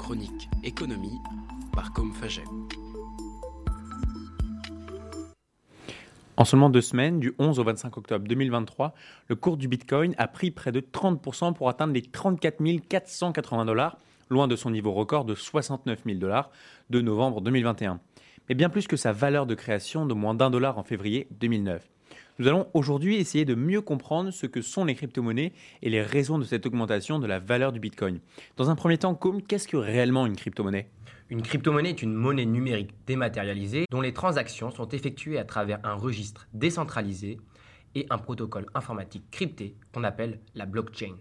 chronique économie par Com Faget. En seulement deux semaines, du 11 au 25 octobre 2023, le cours du Bitcoin a pris près de 30% pour atteindre les 34 480 dollars, loin de son niveau record de 69 000 dollars de novembre 2021. Mais bien plus que sa valeur de création de moins d'un dollar en février 2009. Nous allons aujourd'hui essayer de mieux comprendre ce que sont les crypto-monnaies et les raisons de cette augmentation de la valeur du Bitcoin. Dans un premier temps, qu'est-ce que réellement une crypto-monnaie? Une crypto-monnaie est une monnaie numérique dématérialisée dont les transactions sont effectuées à travers un registre décentralisé et un protocole informatique crypté qu'on appelle la blockchain.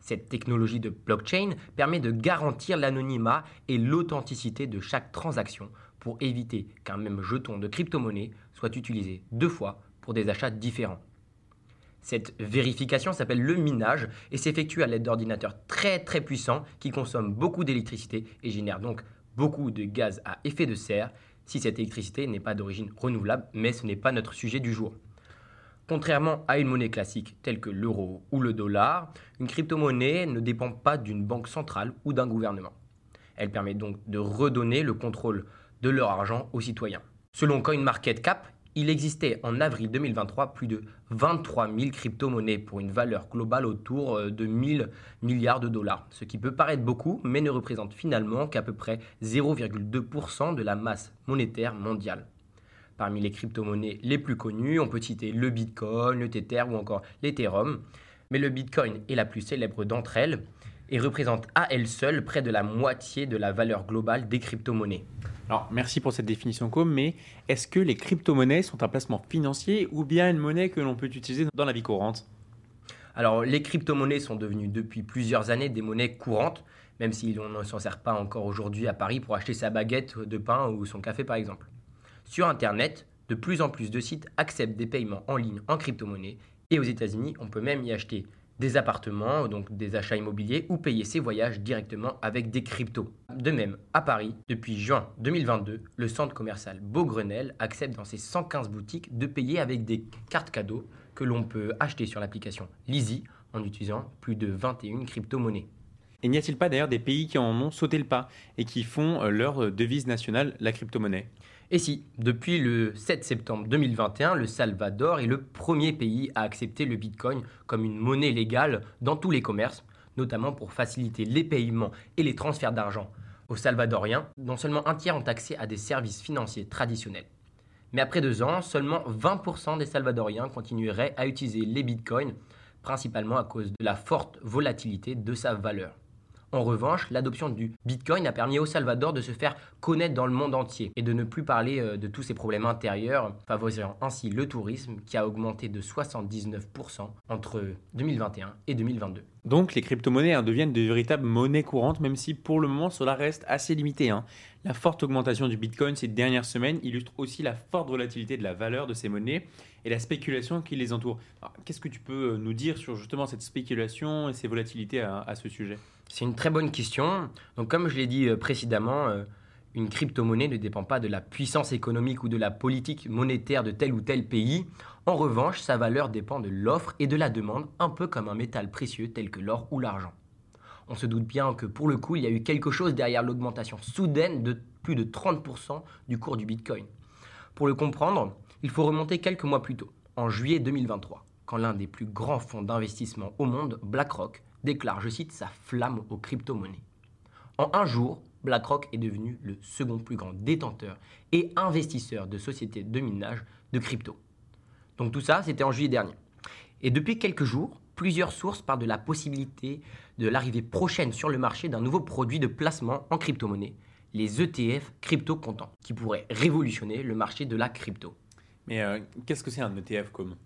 Cette technologie de blockchain permet de garantir l'anonymat et l'authenticité de chaque transaction pour éviter qu'un même jeton de crypto-monnaie soit utilisé deux fois des achats différents. Cette vérification s'appelle le minage et s'effectue à l'aide d'ordinateurs très très puissants qui consomment beaucoup d'électricité et génèrent donc beaucoup de gaz à effet de serre si cette électricité n'est pas d'origine renouvelable, mais ce n'est pas notre sujet du jour. Contrairement à une monnaie classique telle que l'euro ou le dollar, une crypto-monnaie ne dépend pas d'une banque centrale ou d'un gouvernement. Elle permet donc de redonner le contrôle de leur argent aux citoyens. Selon CoinMarketCap, il existait en avril 2023 plus de 23 000 crypto-monnaies pour une valeur globale autour euh, de 1000 milliards de dollars, ce qui peut paraître beaucoup, mais ne représente finalement qu'à peu près 0,2% de la masse monétaire mondiale. Parmi les crypto-monnaies les plus connues, on peut citer le Bitcoin, le Tether ou encore l'Ethereum, mais le Bitcoin est la plus célèbre d'entre elles et représente à elle seule près de la moitié de la valeur globale des crypto-monnaies. Alors, merci pour cette définition com, mais est-ce que les crypto-monnaies sont un placement financier ou bien une monnaie que l'on peut utiliser dans la vie courante? Alors, les crypto-monnaies sont devenues depuis plusieurs années des monnaies courantes, même si on ne s'en sert pas encore aujourd'hui à Paris pour acheter sa baguette de pain ou son café par exemple. Sur Internet, de plus en plus de sites acceptent des paiements en ligne en crypto-monnaie et aux États-Unis, on peut même y acheter des appartements, donc des achats immobiliers, ou payer ses voyages directement avec des cryptos. De même, à Paris, depuis juin 2022, le centre commercial Beaugrenelle accepte dans ses 115 boutiques de payer avec des cartes cadeaux que l'on peut acheter sur l'application Lizzy en utilisant plus de 21 crypto-monnaies. Et n'y a-t-il pas d'ailleurs des pays qui en ont sauté le pas et qui font euh, leur devise nationale la crypto-monnaie? Et si, depuis le 7 septembre 2021, le Salvador est le premier pays à accepter le Bitcoin comme une monnaie légale dans tous les commerces, notamment pour faciliter les paiements et les transferts d'argent aux Salvadoriens, dont seulement un tiers ont accès à des services financiers traditionnels. Mais après deux ans, seulement 20% des Salvadoriens continueraient à utiliser les bitcoins, principalement à cause de la forte volatilité de sa valeur. En revanche, l'adoption du Bitcoin a permis au Salvador de se faire connaître dans le monde entier et de ne plus parler euh, de tous ses problèmes intérieurs, favorisant ainsi le tourisme qui a augmenté de 79% entre 2021 et 2022. Donc les crypto-monnaies hein, deviennent de véritables monnaies courantes, même si pour le moment cela reste assez limité. Hein. La forte augmentation du Bitcoin ces dernières semaines illustre aussi la forte volatilité de la valeur de ces monnaies et la spéculation qui les entoure. Qu'est-ce que tu peux euh, nous dire sur justement cette spéculation et ces volatilités à, ce sujet? C'est une très bonne question. Donc comme je l'ai dit euh, précédemment, euh, une crypto-monnaie ne dépend pas de la puissance économique ou de la politique monétaire de tel ou tel pays. En revanche, sa valeur dépend de l'offre et de la demande, un peu comme un métal précieux tel que l'or ou l'argent. On se doute bien que pour le coup, il y a eu quelque chose derrière l'augmentation soudaine de plus de 30% du cours du Bitcoin. Pour le comprendre, il faut remonter quelques mois plus tôt, en juillet 2023, quand l'un des plus grands fonds d'investissement au monde, BlackRock, déclare, je cite, sa flamme aux crypto-monnaies. En un jour, BlackRock est devenu le second plus grand détenteur et investisseur de sociétés de minage de crypto. Donc tout ça, c'était en juillet dernier. Et depuis quelques jours, plusieurs sources parlent de la possibilité de l'arrivée prochaine sur le marché d'un nouveau produit de placement en crypto-monnaie, les ETF crypto-comptants, qui pourraient révolutionner le marché de la crypto. Mais euh, qu'est-ce que c'est un ETF comme?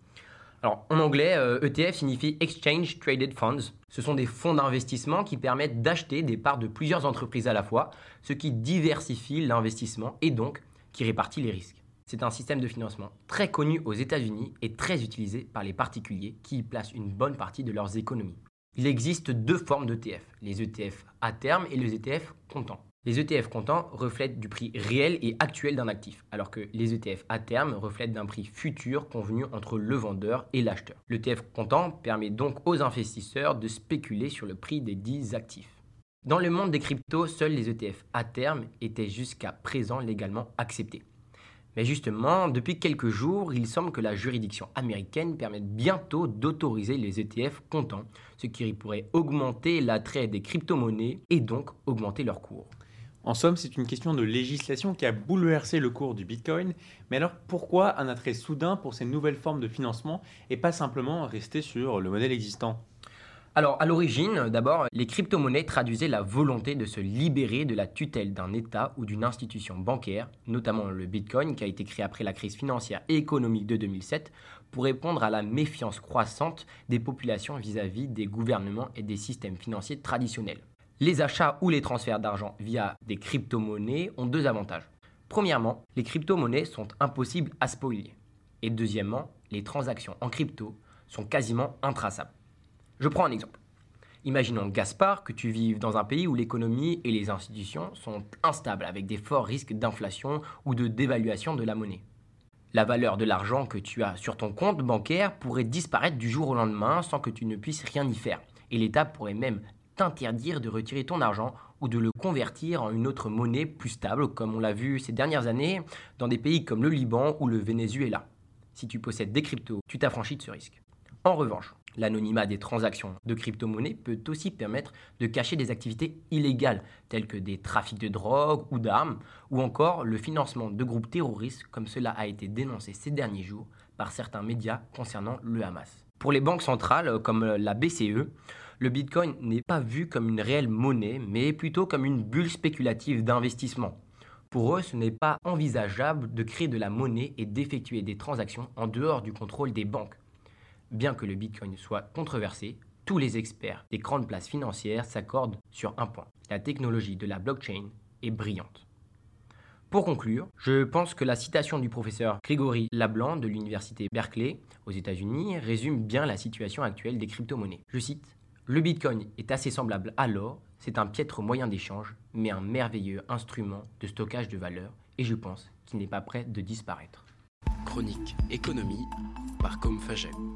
Alors, en anglais, ETF euh, e signifie Exchange Traded Funds. Ce sont des fonds d'investissement qui permettent d'acheter des parts de plusieurs entreprises à la fois, ce qui diversifie l'investissement et donc qui répartit les risques. C'est un système de financement très connu aux États-Unis et très utilisé par les particuliers qui y placent une bonne partie de leurs économies. Il existe deux formes d'ETF, les ETF à terme et les ETF comptants. Les ETF comptants reflètent du prix réel et actuel d'un actif, alors que les ETF à terme reflètent d'un prix futur convenu entre le vendeur et l'acheteur. L'ETF comptant permet donc aux investisseurs de spéculer sur le prix des dix actifs. Dans le monde des cryptos, seuls les ETF à terme étaient jusqu'à présent légalement acceptés. Mais justement, depuis quelques jours, il semble que la juridiction américaine permette bientôt d'autoriser les ETF comptants, ce qui pourrait augmenter l'attrait des crypto-monnaies et donc augmenter leur cours. En somme, c'est une question de législation qui a bouleversé le cours du Bitcoin. Mais alors pourquoi un attrait soudain pour ces nouvelles formes de financement et pas simplement rester sur le modèle existant? Alors, à l'origine, d'abord, les crypto-monnaies traduisaient la volonté de se libérer de la tutelle d'un État ou d'une institution bancaire, notamment le Bitcoin, qui a été créé après la crise financière et économique de 2007, pour répondre à la méfiance croissante des populations vis-à-vis des gouvernements et des systèmes financiers traditionnels. Les achats ou les transferts d'argent via des crypto-monnaies ont deux avantages. Premièrement, les crypto-monnaies sont impossibles à spoiler. Et deuxièmement, les transactions en crypto sont quasiment intraçables. Je prends un exemple. Imaginons, Gaspard, que tu vives dans un pays où l'économie et les institutions sont instables, avec des forts risques d'inflation ou de dévaluation de la monnaie. La valeur de l'argent que tu as sur ton compte bancaire pourrait disparaître du jour au lendemain sans que tu ne puisses rien y faire. Et l'État pourrait même t'interdire de retirer ton argent ou de le convertir en une autre monnaie plus stable, comme on l'a vu ces dernières années dans des pays comme le Liban ou le Venezuela. Si tu possèdes des cryptos, tu t'affranchis de ce risque. En revanche, L'anonymat des transactions de crypto-monnaies peut aussi permettre de cacher des activités illégales telles que des trafics de drogue ou d'armes ou encore le financement de groupes terroristes comme cela a été dénoncé ces derniers jours par certains médias concernant le Hamas. Pour les banques centrales comme la BCE, le Bitcoin n'est pas vu comme une réelle monnaie mais plutôt comme une bulle spéculative d'investissement. Pour eux, ce n'est pas envisageable de créer de la monnaie et d'effectuer des transactions en dehors du contrôle des banques. Bien que le Bitcoin soit controversé, tous les experts des grandes places financières s'accordent sur un point. La technologie de la blockchain est brillante. Pour conclure, je pense que la citation du professeur Grégory Lablanc de l'université Berkeley aux États-Unis résume bien la situation actuelle des crypto-monnaies. Je cite Le Bitcoin est assez semblable à l'or, c'est un piètre moyen d'échange, mais un merveilleux instrument de stockage de valeur, et je pense qu'il n'est pas prêt de disparaître. Chronique économie par Comfagem.